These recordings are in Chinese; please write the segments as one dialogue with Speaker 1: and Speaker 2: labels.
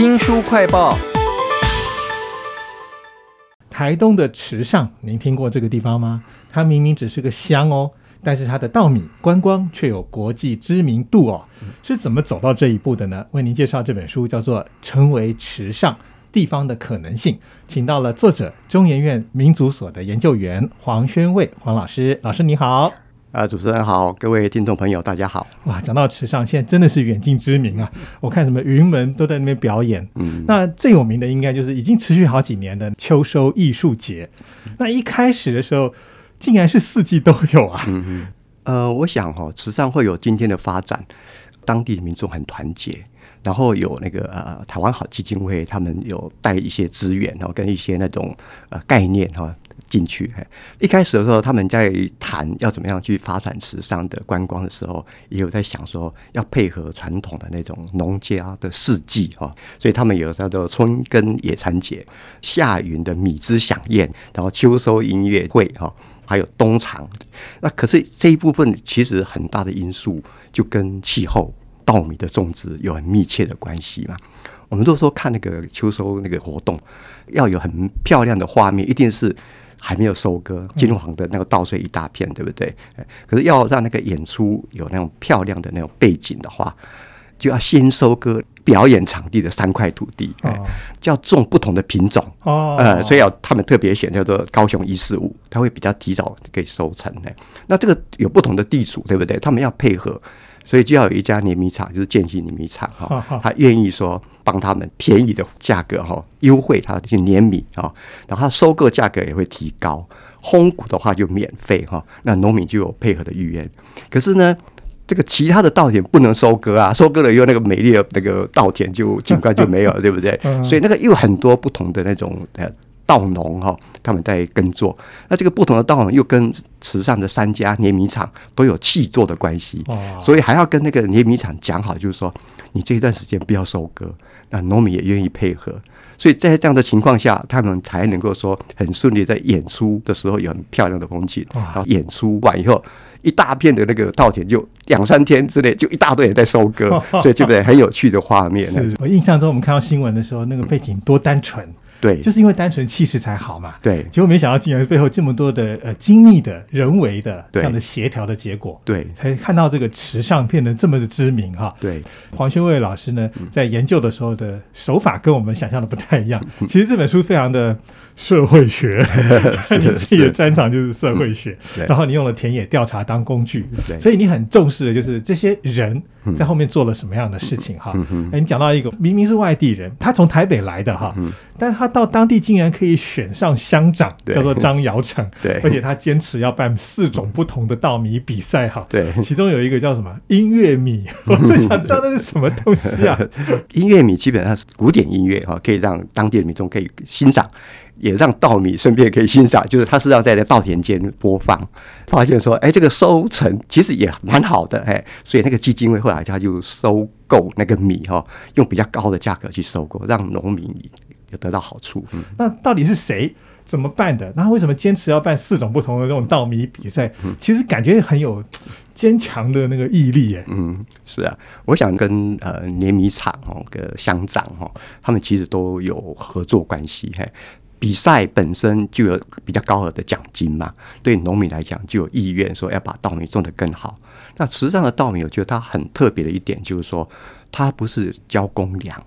Speaker 1: 新书快报。
Speaker 2: 台东的池上，您听过这个地方吗？它明明只是个乡哦，但是它的稻米观光却有国际知名度哦。是怎么走到这一步的呢？为您介绍这本书，叫做《成为池上地方的可能性》，请到了作者中研院民族所的研究员黄宣卫黄老师。老师你好。
Speaker 3: 啊，主持人好，各位听众朋友大家好。
Speaker 2: 哇，讲到池上，现在真的是远近知名啊！我看什么云门都在那边表演。嗯，那最有名的应该就是已经持续好几年的秋收艺术节。那一开始的时候，竟然是四季都有啊！
Speaker 3: 呃，我想哈，池上会有今天的发展，当地的民众很团结，然后有那个呃台湾好基金会，他们有带一些资源，然后跟一些那种呃概念哈。进去，一开始的时候，他们在谈要怎么样去发展时尚的观光的时候，也有在想说要配合传统的那种农家的四季哈，所以他们有叫做春耕野餐节、夏云的米之响宴，然后秋收音乐会哈，还有冬藏。那可是这一部分其实很大的因素就跟气候、稻米的种植有很密切的关系嘛。我们都说看那个秋收那个活动，要有很漂亮的画面，一定是。还没有收割，金黄的那个稻穗一大片，对不对？可是要让那个演出有那种漂亮的那种背景的话，就要先收割表演场地的三块土地，就要种不同的品种哦。呃，所以要他们特别选叫做高雄一四五，它会比较提早可以收成哎。那这个有不同的地主，对不对？他们要配合。所以就要有一家碾米厂，就是建新碾米厂哈，他愿意说帮他们便宜的价格哈，优惠他去碾米啊，然后他收购价格也会提高，烘谷的话就免费哈，那农民就有配合的意愿。可是呢，这个其他的稻田不能收割啊，收割了以后那个美丽的那个稻田就景观就没有了，对不对？所以那个又很多不同的那种呃。稻农哈，他们在耕作。那这个不同的稻农又跟池上的三家碾米厂都有契作的关系，所以还要跟那个碾米厂讲好，就是说你这一段时间不要收割，那农民也愿意配合。所以在这样的情况下，他们才能够说很顺利，在演出的时候有很漂亮的风景。然后演出完以后，一大片的那个稻田就两三天之内就一大堆人在收割，所以对不对？很有趣的画面。
Speaker 2: 我印象中，我们看到新闻的时候，那个背景多单纯。
Speaker 3: 对，
Speaker 2: 就是因为单纯气势才好嘛。
Speaker 3: 对，
Speaker 2: 结果没想到竟然背后这么多的呃精密的人为的这样的协调的结果。
Speaker 3: 对，
Speaker 2: 才看到这个池上变得这么的知名哈。
Speaker 3: 对，
Speaker 2: 黄修卫老师呢，在研究的时候的手法跟我们想象的不太一样。其实这本书非常的社会学，你自己的专长就是社会学。然后你用了田野调查当工具，所以你很重视的就是这些人。在后面做了什么样的事情哈？哎，你讲到一个明明是外地人，他从台北来的哈，但是他到当地竟然可以选上乡长，叫做张尧成，
Speaker 3: 对，
Speaker 2: 而且他坚持要办四种不同的稻米比赛哈，
Speaker 3: 对，
Speaker 2: 其中有一个叫什么音乐米，我最想知道那是什么东西啊？
Speaker 3: 音乐米基本上是古典音乐哈，可以让当地的民众可以欣赏。也让稻米顺便可以欣赏，就是他是要在在稻田间播放，发现说，哎，这个收成其实也蛮好的，哎，所以那个基金会后来他就收购那个米哈，用比较高的价格去收购，让农民也得到好处。
Speaker 2: 那到底是谁怎么办的？那为什么坚持要办四种不同的这种稻米比赛？其实感觉很有坚强的那个毅力，哎，
Speaker 3: 嗯，是啊，我想跟呃碾米厂哦，跟乡长哦，他们其实都有合作关系，嘿。比赛本身就有比较高额的奖金嘛，对农民来讲就有意愿说要把稻米种得更好。那池上的稻米，我觉得它很特别的一点就是说，它不是交公粮，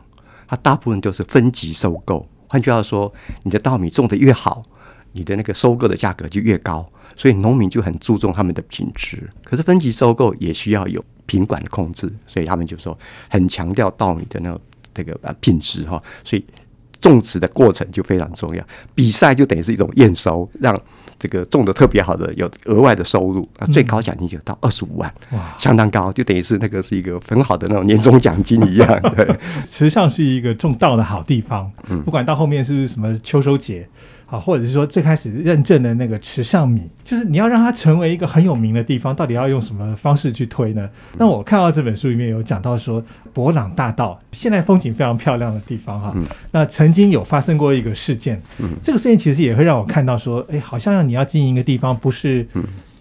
Speaker 3: 它大部分都是分级收购。换句话说，你的稻米种得越好，你的那个收购的价格就越高，所以农民就很注重他们的品质。可是分级收购也需要有品管的控制，所以他们就说很强调稻米的那个这个品质哈，所以。种植的过程就非常重要，比赛就等于是一种验收，让这个种的特别好的有额外的收入，啊，最高奖金就到二十五万，哇，相当高，就等于是那个是一个很好的那种年终奖金一样。对，
Speaker 2: 实际上是一个种稻的好地方，嗯，不管到后面是不是什么秋收节。啊，或者是说最开始认证的那个池上米，就是你要让它成为一个很有名的地方，到底要用什么方式去推呢？那我看到这本书里面有讲到说，博朗大道现在风景非常漂亮的地方哈，那曾经有发生过一个事件，这个事件其实也会让我看到说，哎，好像你要经营一个地方，不是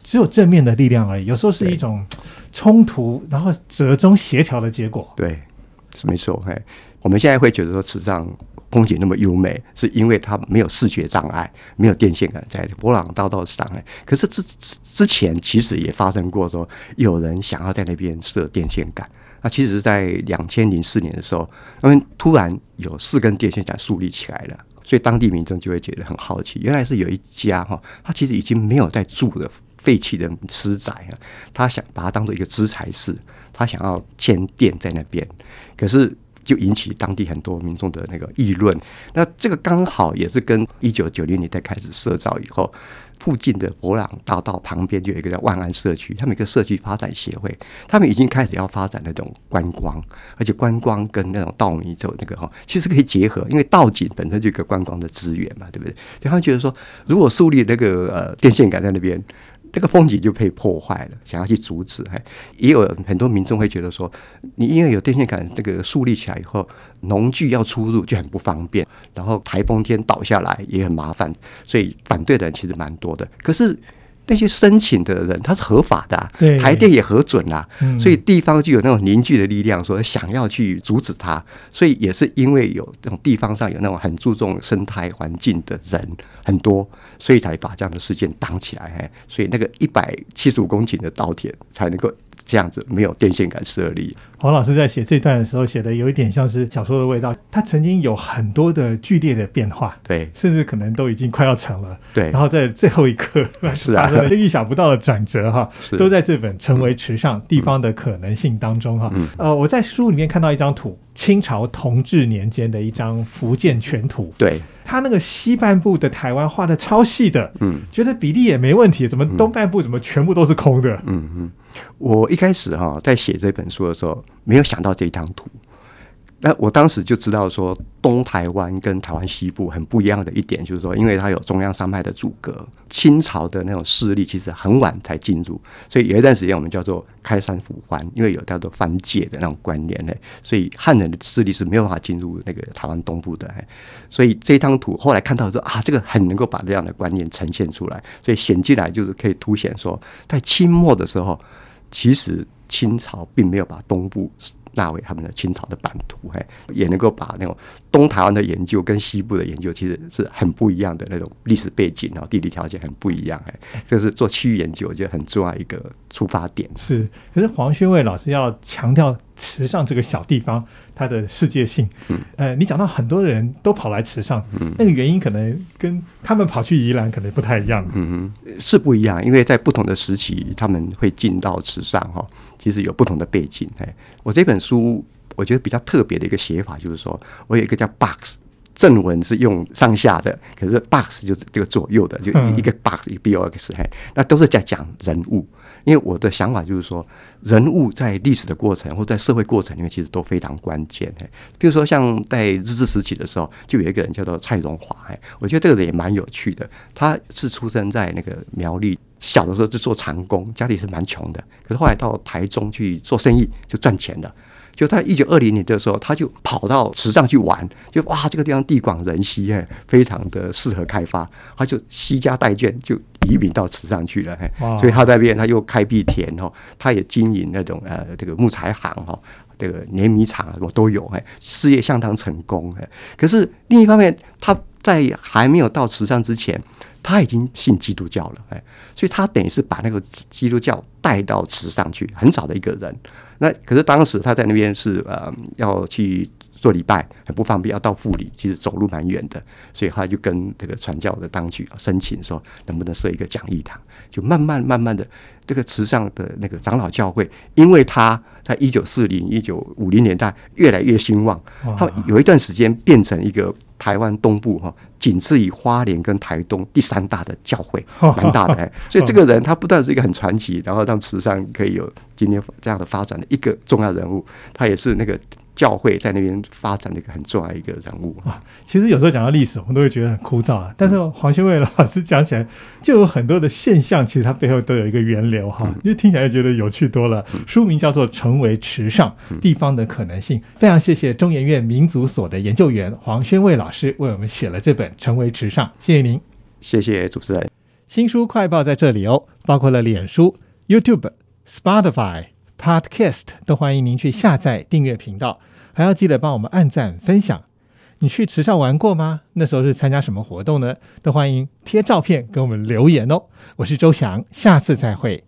Speaker 2: 只有正面的力量而已，有时候是一种冲突，然后折中协调的结果。
Speaker 3: 对。是没错。嘿，我们现在会觉得说池上风景那么优美，是因为它没有视觉障碍，没有电线杆在博朗大道上。哎，可是之之前其实也发生过说有人想要在那边设电线杆。那其实是在两千零四年的时候，因为突然有四根电线杆树立起来了，所以当地民众就会觉得很好奇，原来是有一家哈，他其实已经没有在住的废弃的私宅啊，他想把它当做一个资材室，他想要建店在那边，可是。就引起当地很多民众的那个议论。那这个刚好也是跟一九九零年代开始设造以后，附近的博朗大道旁边就有一个叫万安社区，他们一个社区发展协会，他们已经开始要发展那种观光，而且观光跟那种稻米就那个哈，其实可以结合，因为稻井本身就一个观光的资源嘛，对不对？他们觉得说，如果树立那个呃电线杆在那边。那个风景就被破坏了，想要去阻止，哎也有很多民众会觉得说，你因为有电线杆那个树立起来以后，农具要出入就很不方便，然后台风天倒下来也很麻烦，所以反对的人其实蛮多的。可是。那些申请的人他是合法的，台电也核准啦，所以地方就有那种凝聚的力量，说想要去阻止他，所以也是因为有这种地方上有那种很注重生态环境的人很多，所以才把这样的事件挡起来，所以那个一百七十五公顷的稻田才能够。这样子没有电线杆设立。
Speaker 2: 黄老师在写这段的时候，写的有一点像是小说的味道。他曾经有很多的剧烈的变化，
Speaker 3: 对，
Speaker 2: 甚至可能都已经快要成了，
Speaker 3: 对。
Speaker 2: 然后在最后一刻，
Speaker 3: 是啊，
Speaker 2: 发生了意想不到的转折，哈，都在这本《成为池上地方的可能性》当中，哈。呃，我在书里面看到一张图，清朝同治年间的一张福建全图，
Speaker 3: 对。
Speaker 2: 他那个西半部的台湾画的超细的，嗯，觉得比例也没问题，怎么东半部怎么全部都是空的？
Speaker 3: 嗯嗯，我一开始哈在写这本书的时候，没有想到这一张图。那我当时就知道说，东台湾跟台湾西部很不一样的一点，就是说，因为它有中央山脉的阻隔，清朝的那种势力其实很晚才进入，所以有一段时间我们叫做开山抚番，因为有叫做藩界的那种观念呢，所以汉人的势力是没有办法进入那个台湾东部的。所以这张图后来看到说啊，这个很能够把这样的观念呈现出来，所以显进来就是可以凸显说，在清末的时候，其实清朝并没有把东部。纳为他们的清朝的版图，嘿，也能够把那种东台湾的研究跟西部的研究其实是很不一样的那种历史背景，然后地理条件很不一样，哎，这是做区域研究我觉得很重要一个出发点。
Speaker 2: 是，可是黄学伟老师要强调池上这个小地方它的世界性。嗯，呃，你讲到很多人都跑来池上，嗯，那个原因可能跟他们跑去宜兰可能不太一样。
Speaker 3: 嗯哼，是不一样，因为在不同的时期他们会进到池上哈。其实有不同的背景，哎，我这本书我觉得比较特别的一个写法，就是说我有一个叫 box 正文是用上下的，可是 box 就是这个左右的，就一个 box 一个 box，嘿，那都是在讲人物。因为我的想法就是说，人物在历史的过程或在社会过程里面，其实都非常关键。嘿，比如说像在日治时期的时候，就有一个人叫做蔡荣华，哎，我觉得这个人也蛮有趣的。他是出生在那个苗栗。小的时候就做长工，家里是蛮穷的。可是后来到台中去做生意，就赚钱了。就在一九二零年的时候，他就跑到池上去玩，就哇，这个地方地广人稀，哎，非常的适合开发。他就惜家带眷，就移民到池上去了。嘿，所以他在那边他又开辟田哦，他也经营那种呃这个木材行哈，这个碾米厂什么都有，哎，事业相当成功。哎，可是另一方面，他在还没有到池上之前。他已经信基督教了，哎，所以他等于是把那个基督教带到池上去，很少的一个人。那可是当时他在那边是呃要去做礼拜，很不方便，要到富里，其实走路蛮远的，所以他就跟这个传教的当局申请说，能不能设一个讲义堂？就慢慢慢慢的，这个慈善的那个长老教会，因为他在一九四零、一九五零年代越来越兴旺，他有一段时间变成一个。台湾东部哈，仅次于花莲跟台东第三大的教会，蛮大的。所以这个人他不但是一个很传奇，然后让慈善可以有今天这样的发展的一个重要人物，他也是那个。教会在那边发展的一个很重要一个人物
Speaker 2: 啊。其实有时候讲到历史，我们都会觉得很枯燥啊。但是黄修伟老师讲起来，就有很多的现象，其实它背后都有一个源流哈。就听起来觉得有趣多了。书名叫做《成为池上地方的可能性》。非常谢谢中研院民族所的研究员黄宣卫老师为我们写了这本《成为池上》，谢谢您，
Speaker 3: 谢谢主持人。
Speaker 2: 新书快报在这里哦，包括了脸书、YouTube、Spotify。Podcast 都欢迎您去下载订阅频道。还要记得帮我们按赞分享。你去池上玩过吗？那时候是参加什么活动呢？都欢迎贴照片给我们留言哦。我是周翔，下次再会。